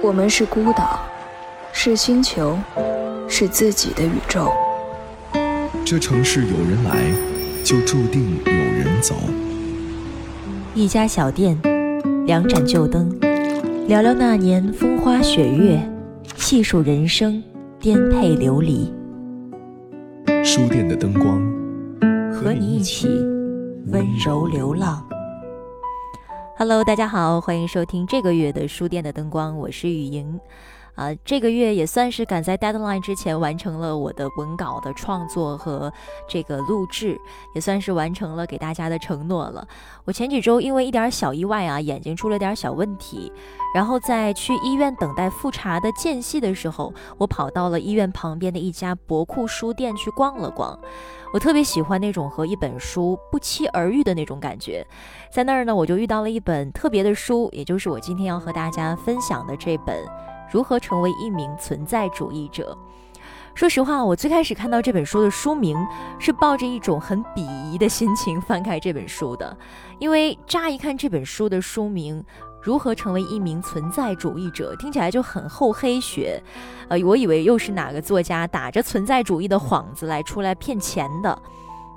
我们是孤岛，是星球，是自己的宇宙。这城市有人来，就注定有人走。一家小店，两盏旧灯，聊聊那年风花雪月，细数人生颠沛流离。书店的灯光，和你一起温柔流浪。Hello，大家好，欢迎收听这个月的书店的灯光，我是雨莹。啊，这个月也算是赶在 deadline 之前完成了我的文稿的创作和这个录制，也算是完成了给大家的承诺了。我前几周因为一点小意外啊，眼睛出了点小问题，然后在去医院等待复查的间隙的时候，我跑到了医院旁边的一家博库书店去逛了逛。我特别喜欢那种和一本书不期而遇的那种感觉，在那儿呢，我就遇到了一本特别的书，也就是我今天要和大家分享的这本。如何成为一名存在主义者？说实话，我最开始看到这本书的书名，是抱着一种很鄙夷的心情翻开这本书的。因为乍一看这本书的书名《如何成为一名存在主义者》，听起来就很厚黑学。呃，我以为又是哪个作家打着存在主义的幌子来出来骗钱的。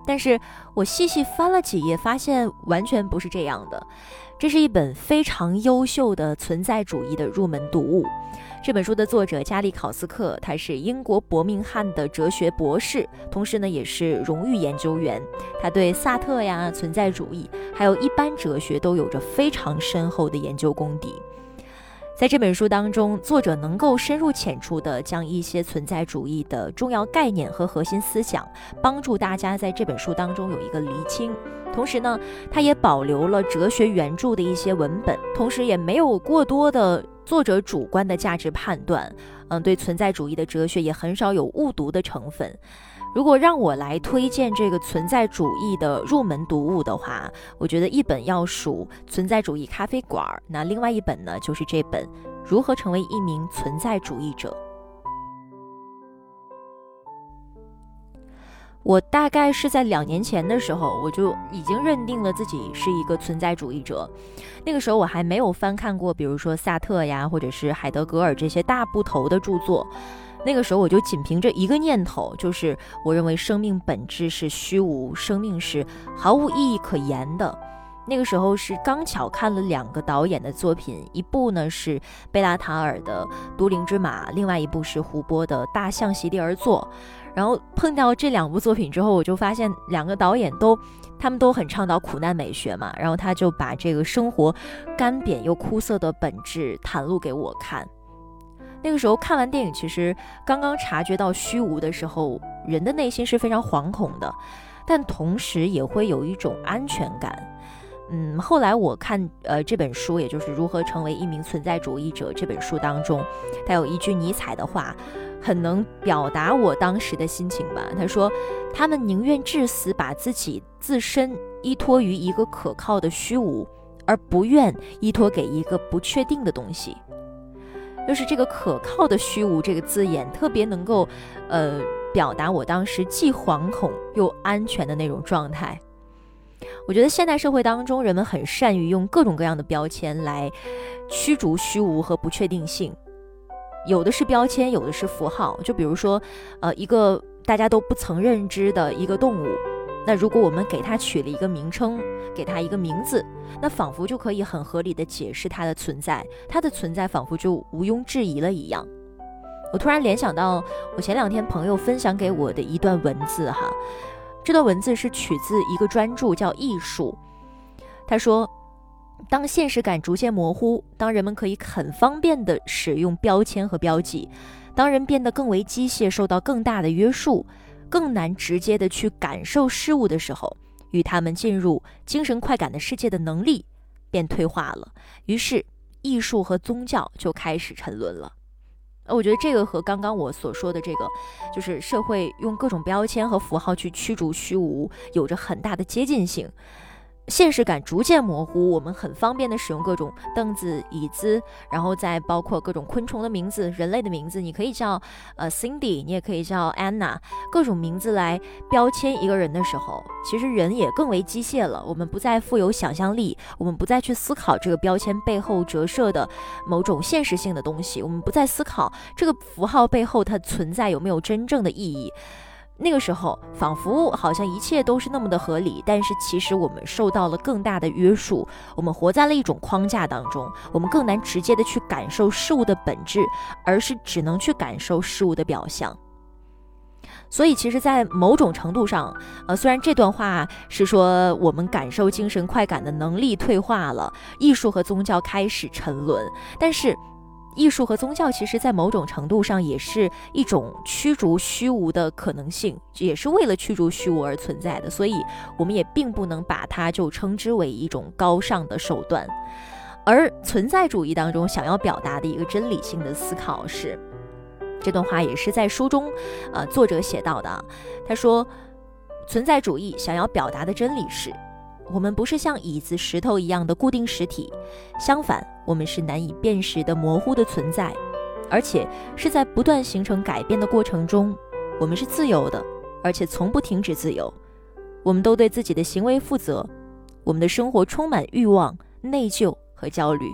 但是我细细翻了几页，发现完全不是这样的。这是一本非常优秀的存在主义的入门读物。这本书的作者加利考斯克，他是英国伯明翰的哲学博士，同时呢也是荣誉研究员。他对萨特呀、存在主义，还有一般哲学都有着非常深厚的研究功底。在这本书当中，作者能够深入浅出地将一些存在主义的重要概念和核心思想，帮助大家在这本书当中有一个厘清。同时呢，他也保留了哲学原著的一些文本，同时也没有过多的作者主观的价值判断。嗯，对存在主义的哲学也很少有误读的成分。如果让我来推荐这个存在主义的入门读物的话，我觉得一本要数《存在主义咖啡馆》，那另外一本呢，就是这本《如何成为一名存在主义者》。我大概是在两年前的时候，我就已经认定了自己是一个存在主义者。那个时候我还没有翻看过，比如说萨特呀，或者是海德格尔这些大部头的著作。那个时候我就仅凭着一个念头，就是我认为生命本质是虚无，生命是毫无意义可言的。那个时候是刚巧看了两个导演的作品，一部呢是贝拉塔尔的《都灵之马》，另外一部是胡波的《大象席地而坐》。然后碰到这两部作品之后，我就发现两个导演都，他们都很倡导苦难美学嘛。然后他就把这个生活干瘪又枯涩的本质袒露给我看。那个时候看完电影，其实刚刚察觉到虚无的时候，人的内心是非常惶恐的，但同时也会有一种安全感。嗯，后来我看呃这本书，也就是《如何成为一名存在主义者》这本书当中，他有一句尼采的话，很能表达我当时的心情吧。他说：“他们宁愿至死，把自己自身依托于一个可靠的虚无，而不愿依托给一个不确定的东西。”就是这个可靠的虚无这个字眼，特别能够，呃，表达我当时既惶恐又安全的那种状态。我觉得现代社会当中，人们很善于用各种各样的标签来驱逐虚无和不确定性，有的是标签，有的是符号。就比如说，呃，一个大家都不曾认知的一个动物。那如果我们给它取了一个名称，给它一个名字，那仿佛就可以很合理的解释它的存在，它的存在仿佛就毋庸置疑了一样。我突然联想到我前两天朋友分享给我的一段文字哈，这段文字是取自一个专著叫《艺术》。他说，当现实感逐渐模糊，当人们可以很方便的使用标签和标记，当人变得更为机械，受到更大的约束。更难直接的去感受事物的时候，与他们进入精神快感的世界的能力便退化了。于是，艺术和宗教就开始沉沦了。我觉得这个和刚刚我所说的这个，就是社会用各种标签和符号去驱逐虚无，有着很大的接近性。现实感逐渐模糊，我们很方便的使用各种凳子、椅子，然后再包括各种昆虫的名字、人类的名字，你可以叫呃 Cindy，你也可以叫 Anna，各种名字来标签一个人的时候，其实人也更为机械了。我们不再富有想象力，我们不再去思考这个标签背后折射的某种现实性的东西，我们不再思考这个符号背后它存在有没有真正的意义。那个时候，仿佛好像一切都是那么的合理，但是其实我们受到了更大的约束，我们活在了一种框架当中，我们更难直接的去感受事物的本质，而是只能去感受事物的表象。所以，其实，在某种程度上，呃，虽然这段话是说我们感受精神快感的能力退化了，艺术和宗教开始沉沦，但是。艺术和宗教其实，在某种程度上也是一种驱逐虚无的可能性，也是为了驱逐虚无而存在的。所以，我们也并不能把它就称之为一种高尚的手段。而存在主义当中想要表达的一个真理性的思考是，这段话也是在书中，呃，作者写到的。他说，存在主义想要表达的真理是。我们不是像椅子、石头一样的固定实体，相反，我们是难以辨识的模糊的存在，而且是在不断形成改变的过程中。我们是自由的，而且从不停止自由。我们都对自己的行为负责。我们的生活充满欲望、内疚和焦虑，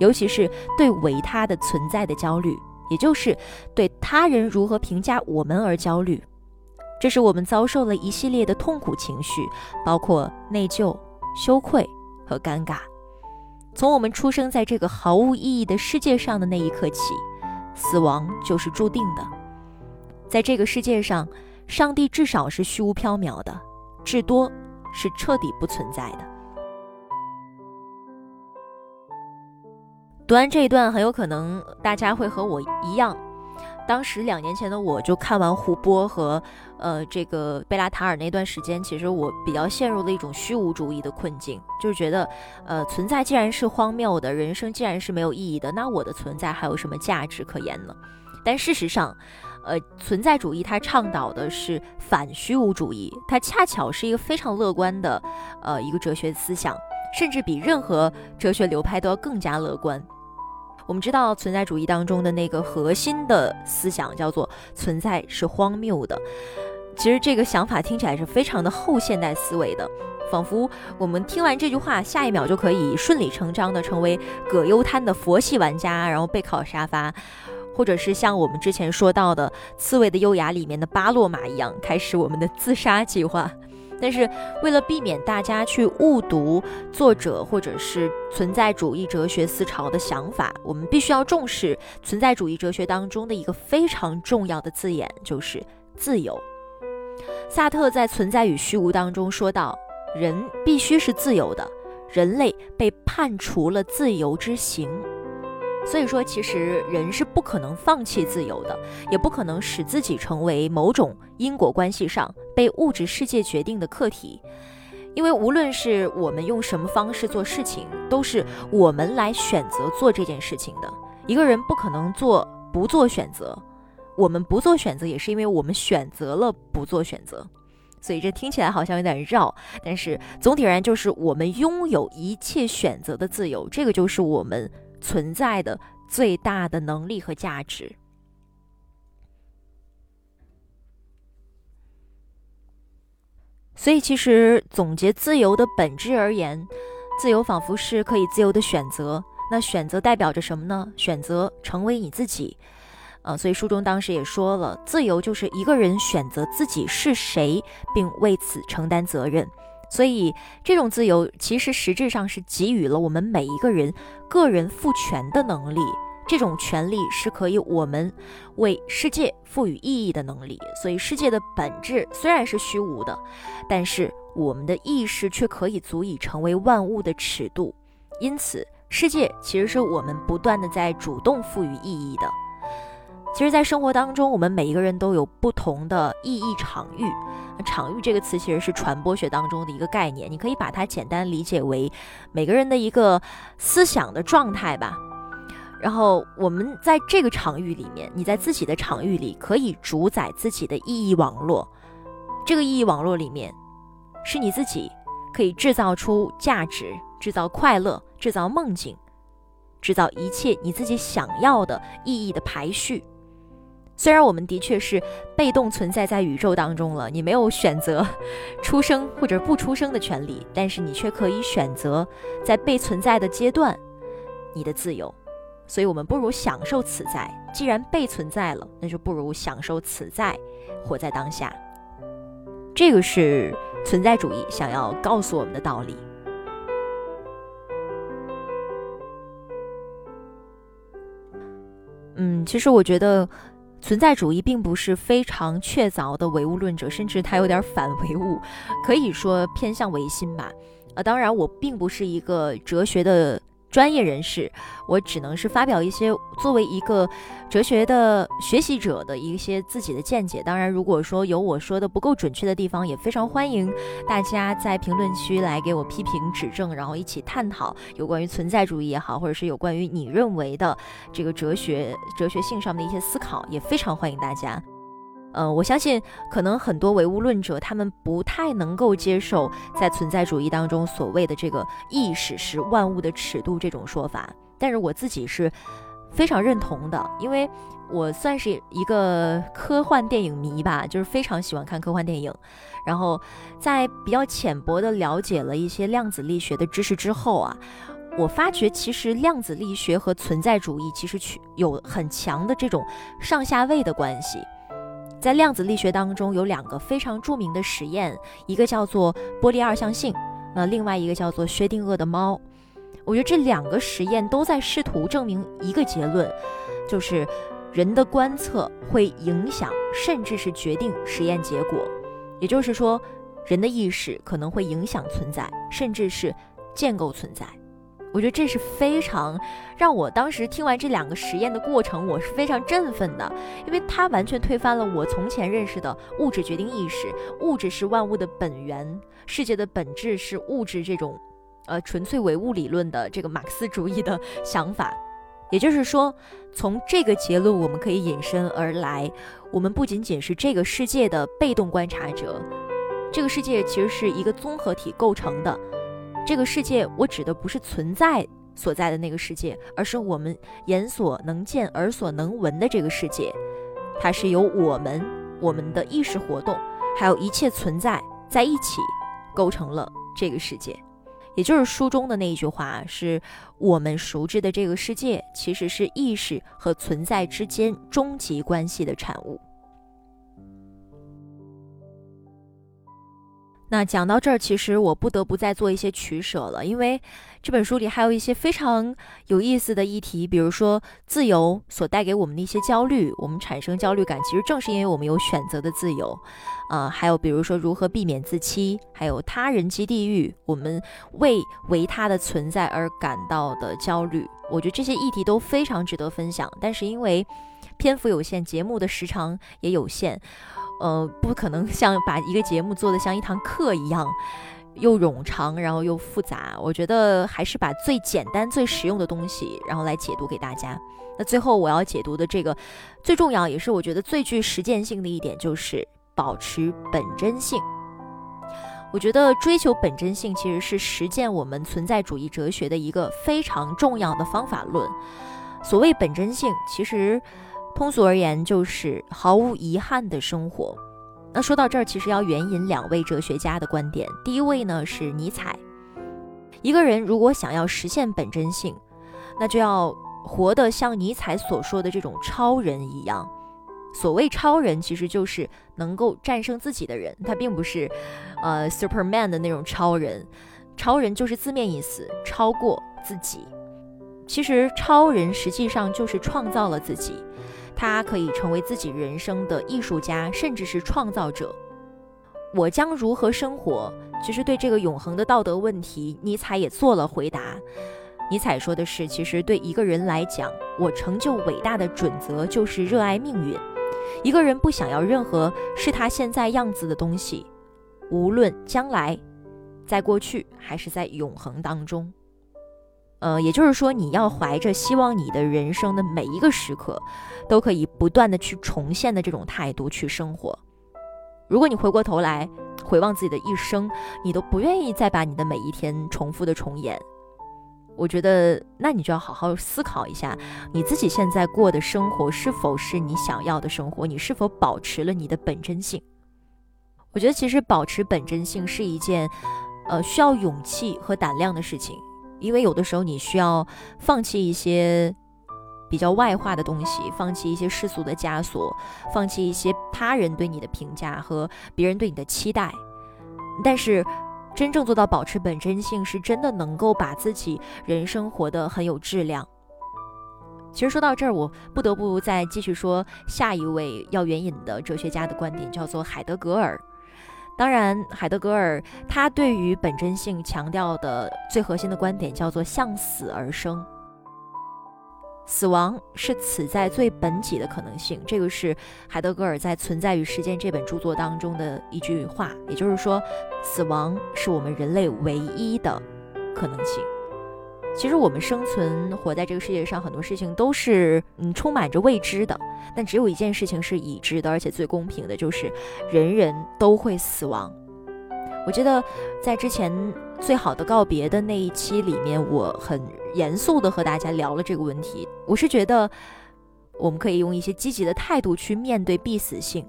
尤其是对维他的存在的焦虑，也就是对他人如何评价我们而焦虑。这是我们遭受了一系列的痛苦情绪，包括内疚、羞愧和尴尬。从我们出生在这个毫无意义的世界上的那一刻起，死亡就是注定的。在这个世界上，上帝至少是虚无缥缈的，至多是彻底不存在的。读完这一段，很有可能大家会和我一样。当时两年前的我就看完胡波和呃这个贝拉塔尔那段时间，其实我比较陷入了一种虚无主义的困境，就是觉得呃存在既然是荒谬的，人生既然是没有意义的，那我的存在还有什么价值可言呢？但事实上，呃存在主义它倡导的是反虚无主义，它恰巧是一个非常乐观的呃一个哲学思想，甚至比任何哲学流派都要更加乐观。我们知道存在主义当中的那个核心的思想叫做存在是荒谬的。其实这个想法听起来是非常的后现代思维的，仿佛我们听完这句话，下一秒就可以顺理成章的成为葛优瘫的佛系玩家，然后背靠沙发，或者是像我们之前说到的《刺猬的优雅》里面的巴洛马一样，开始我们的自杀计划。但是，为了避免大家去误读作者或者是存在主义哲学思潮的想法，我们必须要重视存在主义哲学当中的一个非常重要的字眼，就是自由。萨特在《存在与虚无》当中说到，人必须是自由的，人类被判除了自由之行。所以说，其实人是不可能放弃自由的，也不可能使自己成为某种因果关系上被物质世界决定的客体，因为无论是我们用什么方式做事情，都是我们来选择做这件事情的。一个人不可能做不做选择，我们不做选择也是因为我们选择了不做选择。所以这听起来好像有点绕，但是总体而言就是我们拥有一切选择的自由，这个就是我们。存在的最大的能力和价值。所以，其实总结自由的本质而言，自由仿佛是可以自由的选择。那选择代表着什么呢？选择成为你自己。呃，所以书中当时也说了，自由就是一个人选择自己是谁，并为此承担责任。所以，这种自由其实实质上是给予了我们每一个人个人赋权的能力。这种权利是可以我们为世界赋予意义的能力。所以，世界的本质虽然是虚无的，但是我们的意识却可以足以成为万物的尺度。因此，世界其实是我们不断的在主动赋予意义的。其实，在生活当中，我们每一个人都有不同的意义场域。场域这个词其实是传播学当中的一个概念，你可以把它简单理解为每个人的一个思想的状态吧。然后我们在这个场域里面，你在自己的场域里可以主宰自己的意义网络。这个意义网络里面，是你自己，可以制造出价值，制造快乐，制造梦境，制造一切你自己想要的意义的排序。虽然我们的确是被动存在在宇宙当中了，你没有选择出生或者不出生的权利，但是你却可以选择在被存在的阶段你的自由。所以，我们不如享受此在。既然被存在了，那就不如享受此在，活在当下。这个是存在主义想要告诉我们的道理。嗯，其实我觉得。存在主义并不是非常确凿的唯物论者，甚至他有点反唯物，可以说偏向唯心吧。呃，当然我并不是一个哲学的。专业人士，我只能是发表一些作为一个哲学的学习者的一些自己的见解。当然，如果说有我说的不够准确的地方，也非常欢迎大家在评论区来给我批评指正，然后一起探讨有关于存在主义也好，或者是有关于你认为的这个哲学哲学性上的一些思考，也非常欢迎大家。呃，我相信可能很多唯物论者他们不太能够接受在存在主义当中所谓的这个意识是万物的尺度这种说法，但是我自己是非常认同的，因为我算是一个科幻电影迷吧，就是非常喜欢看科幻电影，然后在比较浅薄的了解了一些量子力学的知识之后啊，我发觉其实量子力学和存在主义其实有很强的这种上下位的关系。在量子力学当中，有两个非常著名的实验，一个叫做波粒二象性，那另外一个叫做薛定谔的猫。我觉得这两个实验都在试图证明一个结论，就是人的观测会影响，甚至是决定实验结果。也就是说，人的意识可能会影响存在，甚至是建构存在。我觉得这是非常让我当时听完这两个实验的过程，我是非常振奋的，因为它完全推翻了我从前认识的物质决定意识，物质是万物的本源，世界的本质是物质这种，呃，纯粹唯物理论的这个马克思主义的想法。也就是说，从这个结论我们可以引申而来，我们不仅仅是这个世界的被动观察者，这个世界其实是一个综合体构成的。这个世界，我指的不是存在所在的那个世界，而是我们眼所能见、耳所能闻的这个世界。它是由我们、我们的意识活动，还有一切存在在一起，构成了这个世界。也就是书中的那一句话：是我们熟知的这个世界，其实是意识和存在之间终极关系的产物。那讲到这儿，其实我不得不再做一些取舍了，因为这本书里还有一些非常有意思的议题，比如说自由所带给我们的一些焦虑，我们产生焦虑感，其实正是因为我们有选择的自由，啊，还有比如说如何避免自欺，还有他人即地狱，我们为维他的存在而感到的焦虑，我觉得这些议题都非常值得分享，但是因为篇幅有限，节目的时长也有限。呃，不可能像把一个节目做的像一堂课一样，又冗长，然后又复杂。我觉得还是把最简单、最实用的东西，然后来解读给大家。那最后我要解读的这个最重要，也是我觉得最具实践性的一点，就是保持本真性。我觉得追求本真性其实是实践我们存在主义哲学的一个非常重要的方法论。所谓本真性，其实。通俗而言，就是毫无遗憾的生活。那说到这儿，其实要援引两位哲学家的观点。第一位呢是尼采。一个人如果想要实现本真性，那就要活得像尼采所说的这种超人一样。所谓超人，其实就是能够战胜自己的人。他并不是，呃，Superman 的那种超人。超人就是字面意思，超过自己。其实超人实际上就是创造了自己。他可以成为自己人生的艺术家，甚至是创造者。我将如何生活？其实对这个永恒的道德问题，尼采也做了回答。尼采说的是：其实对一个人来讲，我成就伟大的准则就是热爱命运。一个人不想要任何是他现在样子的东西，无论将来，在过去还是在永恒当中。呃，也就是说，你要怀着希望你的人生的每一个时刻，都可以不断的去重现的这种态度去生活。如果你回过头来回望自己的一生，你都不愿意再把你的每一天重复的重演，我觉得那你就要好好思考一下，你自己现在过的生活是否是你想要的生活，你是否保持了你的本真性。我觉得其实保持本真性是一件，呃，需要勇气和胆量的事情，因为有的时候你需要放弃一些比较外化的东西，放弃一些世俗的枷锁，放弃一些他人对你的评价和别人对你的期待。但是，真正做到保持本真性，是真的能够把自己人生活得很有质量。其实说到这儿，我不得不再继续说下一位要援引的哲学家的观点，叫做海德格尔。当然，海德格尔他对于本真性强调的最核心的观点叫做向死而生。死亡是此在最本己的可能性，这个是海德格尔在《存在与时间》这本著作当中的一句话。也就是说，死亡是我们人类唯一的可能性。其实我们生存活在这个世界上，很多事情都是嗯充满着未知的。但只有一件事情是已知的，而且最公平的，就是人人都会死亡。我记得在之前最好的告别的那一期里面，我很严肃的和大家聊了这个问题。我是觉得我们可以用一些积极的态度去面对必死性。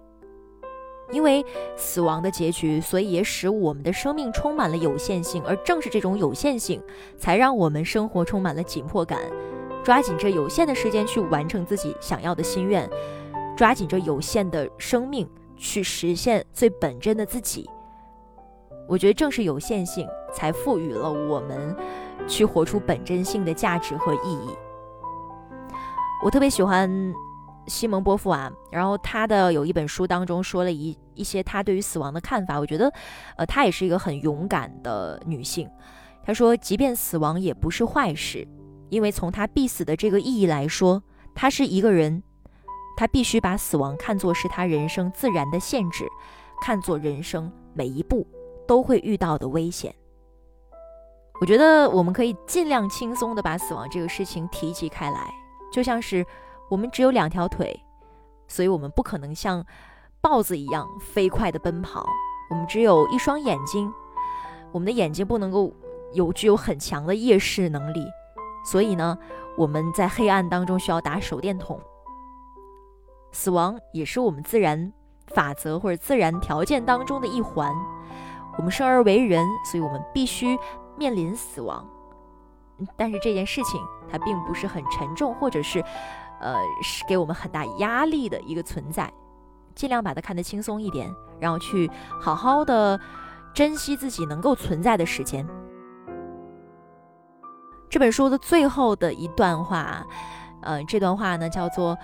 因为死亡的结局，所以也使我们的生命充满了有限性，而正是这种有限性，才让我们生活充满了紧迫感。抓紧这有限的时间去完成自己想要的心愿，抓紧这有限的生命去实现最本真的自己。我觉得正是有限性，才赋予了我们去活出本真性的价值和意义。我特别喜欢。西蒙波伏娃，然后他的有一本书当中说了一一些他对于死亡的看法，我觉得，呃，她也是一个很勇敢的女性。她说，即便死亡也不是坏事，因为从她必死的这个意义来说，她是一个人，她必须把死亡看作是她人生自然的限制，看作人生每一步都会遇到的危险。我觉得我们可以尽量轻松的把死亡这个事情提及开来，就像是。我们只有两条腿，所以我们不可能像豹子一样飞快地奔跑。我们只有一双眼睛，我们的眼睛不能够有具有很强的夜视能力，所以呢，我们在黑暗当中需要打手电筒。死亡也是我们自然法则或者自然条件当中的一环。我们生而为人，所以我们必须面临死亡。但是这件事情它并不是很沉重，或者是。呃，是给我们很大压力的一个存在，尽量把它看得轻松一点，然后去好好的珍惜自己能够存在的时间。这本书的最后的一段话，呃，这段话呢叫做：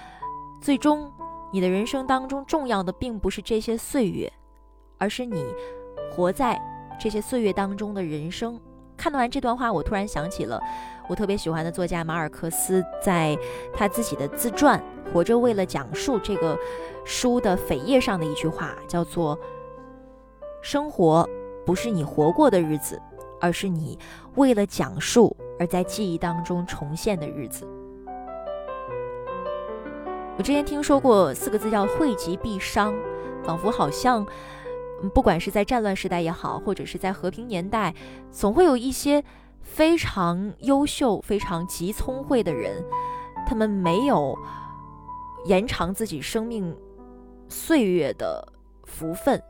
最终，你的人生当中重要的并不是这些岁月，而是你活在这些岁月当中的人生。看完这段话，我突然想起了。我特别喜欢的作家马尔克斯在他自己的自传《活着为了讲述》这个书的扉页上的一句话，叫做：“生活不是你活过的日子，而是你为了讲述而在记忆当中重现的日子。”我之前听说过四个字叫“惠及必伤”，仿佛好像，不管是在战乱时代也好，或者是在和平年代，总会有一些。非常优秀、非常极聪慧的人，他们没有延长自己生命岁月的福分，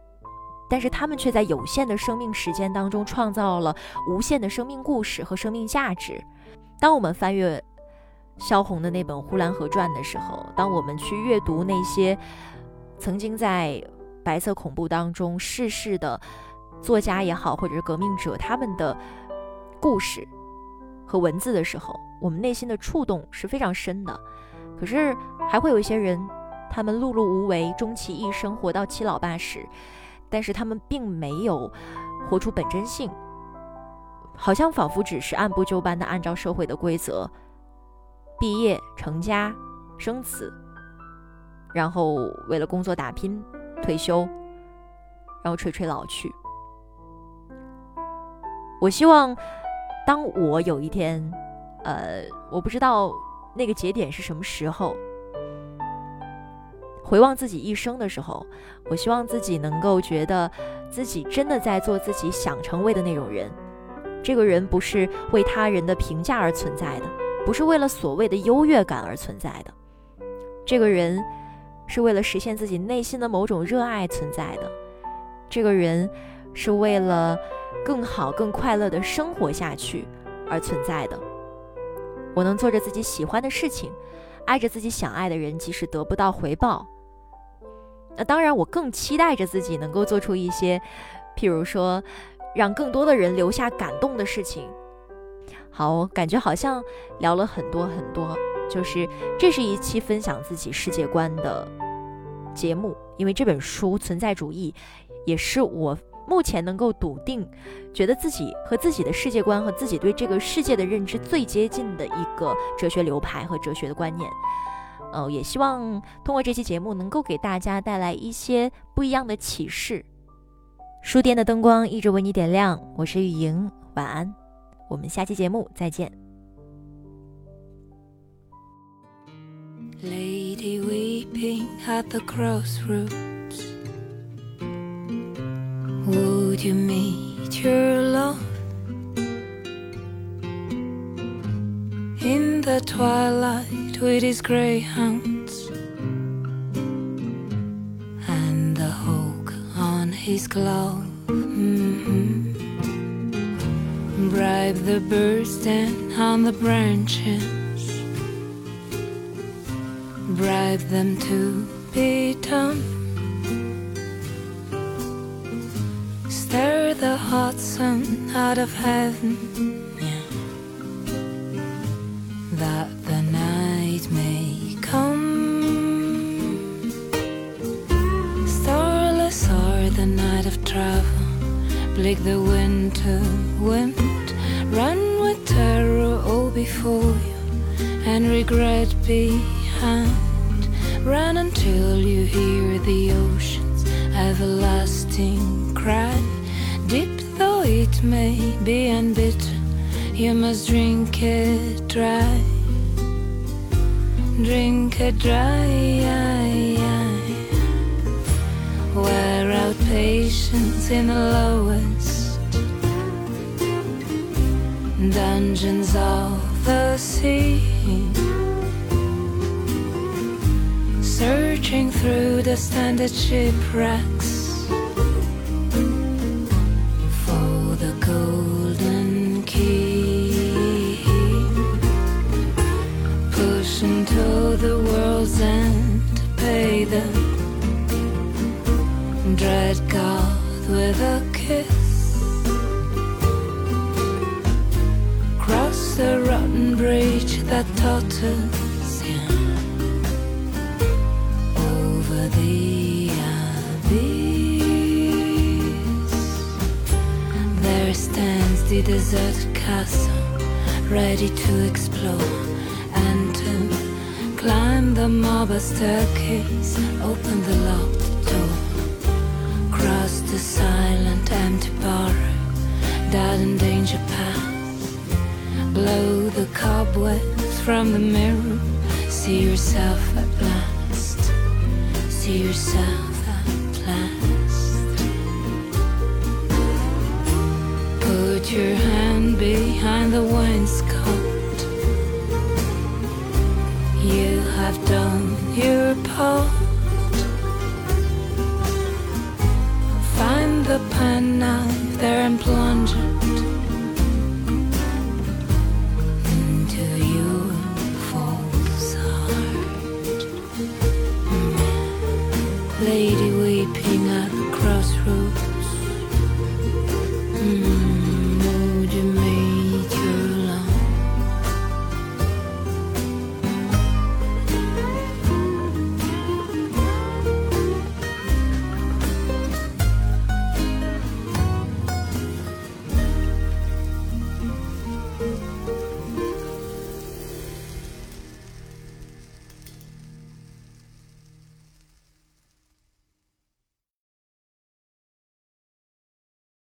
但是他们却在有限的生命时间当中创造了无限的生命故事和生命价值。当我们翻阅萧红的那本《呼兰河传》的时候，当我们去阅读那些曾经在白色恐怖当中逝世的作家也好，或者是革命者，他们的。故事和文字的时候，我们内心的触动是非常深的。可是还会有一些人，他们碌碌无为，终其一生活到七老八十，但是他们并没有活出本真性，好像仿佛只是按部就班的按照社会的规则毕业、成家、生子，然后为了工作打拼、退休，然后垂垂老去。我希望。当我有一天，呃，我不知道那个节点是什么时候，回望自己一生的时候，我希望自己能够觉得自己真的在做自己想成为的那种人。这个人不是为他人的评价而存在的，不是为了所谓的优越感而存在的。这个人是为了实现自己内心的某种热爱存在的。这个人是为了更好、更快乐的生活下去而存在的。我能做着自己喜欢的事情，爱着自己想爱的人，即使得不到回报。那当然，我更期待着自己能够做出一些，譬如说，让更多的人留下感动的事情。好，感觉好像聊了很多很多，就是这是一期分享自己世界观的节目，因为这本书《存在主义》也是我目前能够笃定，觉得自己和自己的世界观和自己对这个世界的认知最接近的一个哲学流派和哲学的观念。呃，也希望通过这期节目能够给大家带来一些不一样的启示。书店的灯光一直为你点亮，我是雨莹，晚安，我们下期节目再见。Lady weeping at the crossroads, would you meet your love in the twilight? with his greyhounds and the hawk on his glove. Mm-hmm. Bribe the birds down on the branches, bribe them to be dumb. Stir the hot sun out of heaven. That the night may come. Starless are the night of travel. Bleak the winter wind, run with terror all before you, and regret behind. Run until you hear the ocean's everlasting cry. Deep though it may be and bitter, you must drink it dry. Drink it dry. Wear out patience in the lowest dungeons of the sea. Searching through the standard shipwrecks for the golden key. Pushing to the world's end to pay the dread God with a kiss. Cross the rotten bridge that totters There stands the desert castle, ready to explore and climb the marble staircase, open the locked door, cross the silent empty bar that in danger path blow the cobwebs from the mirror see yourself at last see yourself put your hand behind the wainscot. You have done your part. Find the penknife there